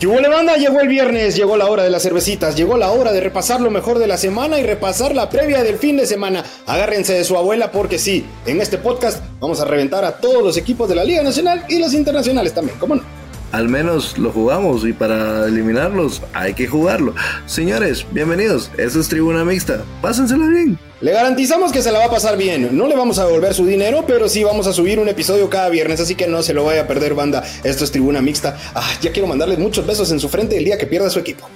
¿Qué hubo, banda? Llegó el viernes, llegó la hora de las cervecitas, llegó la hora de repasar lo mejor de la semana y repasar la previa del fin de semana. Agárrense de su abuela porque sí, en este podcast vamos a reventar a todos los equipos de la Liga Nacional y los internacionales también, ¿cómo no? Al menos lo jugamos y para eliminarlos hay que jugarlo. Señores, bienvenidos, esto es Tribuna Mixta, pásensela bien. Le garantizamos que se la va a pasar bien. No le vamos a devolver su dinero, pero sí vamos a subir un episodio cada viernes, así que no se lo vaya a perder, banda. Esto es Tribuna Mixta. Ah, ya quiero mandarle muchos besos en su frente el día que pierda su equipo.